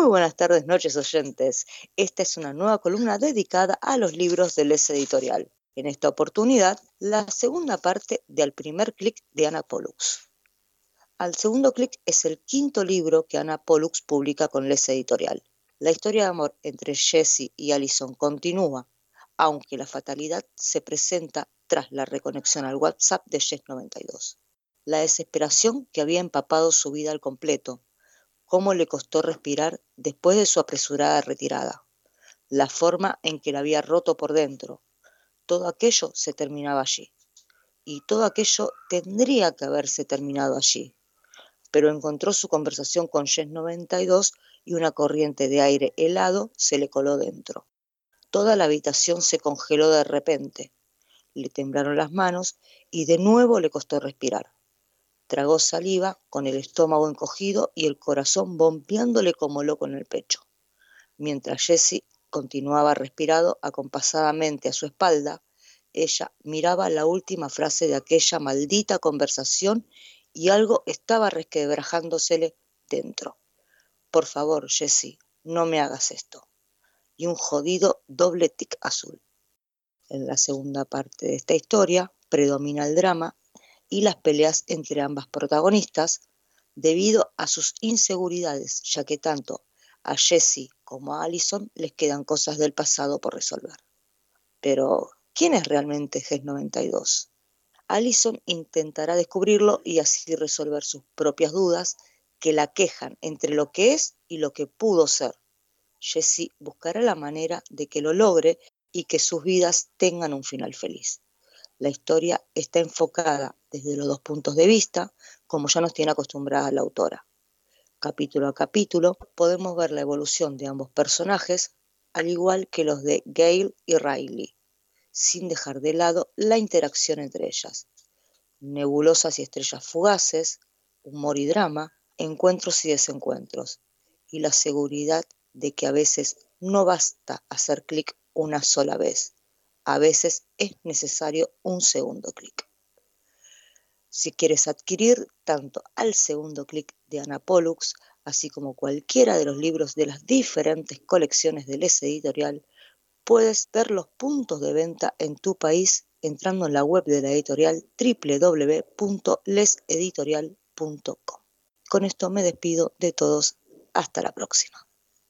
Muy buenas tardes, noches oyentes. Esta es una nueva columna dedicada a los libros del Les Editorial. En esta oportunidad, la segunda parte de Al primer clic de Ana Pollux. Al segundo clic es el quinto libro que Ana Pollux publica con Les Editorial. La historia de amor entre Jesse y Allison continúa, aunque la fatalidad se presenta tras la reconexión al WhatsApp de Jess 92. La desesperación que había empapado su vida al completo, cómo le costó respirar después de su apresurada retirada, la forma en que la había roto por dentro. Todo aquello se terminaba allí. Y todo aquello tendría que haberse terminado allí. Pero encontró su conversación con Jess 92 y una corriente de aire helado se le coló dentro. Toda la habitación se congeló de repente. Le temblaron las manos y de nuevo le costó respirar. Tragó saliva con el estómago encogido y el corazón bombeándole como loco en el pecho. Mientras Jessie continuaba respirado acompasadamente a su espalda, ella miraba la última frase de aquella maldita conversación y algo estaba resquebrajándosele dentro. Por favor, Jessie, no me hagas esto. Y un jodido doble tic azul. En la segunda parte de esta historia predomina el drama y las peleas entre ambas protagonistas debido a sus inseguridades, ya que tanto a Jessie como a Allison les quedan cosas del pasado por resolver. Pero, ¿quién es realmente GES 92? Allison intentará descubrirlo y así resolver sus propias dudas que la quejan entre lo que es y lo que pudo ser. Jessie buscará la manera de que lo logre y que sus vidas tengan un final feliz. La historia está enfocada desde los dos puntos de vista, como ya nos tiene acostumbrada la autora. Capítulo a capítulo podemos ver la evolución de ambos personajes, al igual que los de Gail y Riley, sin dejar de lado la interacción entre ellas. Nebulosas y estrellas fugaces, humor y drama, encuentros y desencuentros, y la seguridad de que a veces no basta hacer clic una sola vez, a veces es necesario un segundo clic. Si quieres adquirir tanto al segundo clic de Ana Pollux, así como cualquiera de los libros de las diferentes colecciones del S Editorial, puedes ver los puntos de venta en tu país entrando en la web de la editorial www.leseditorial.com. Con esto me despido de todos. Hasta la próxima.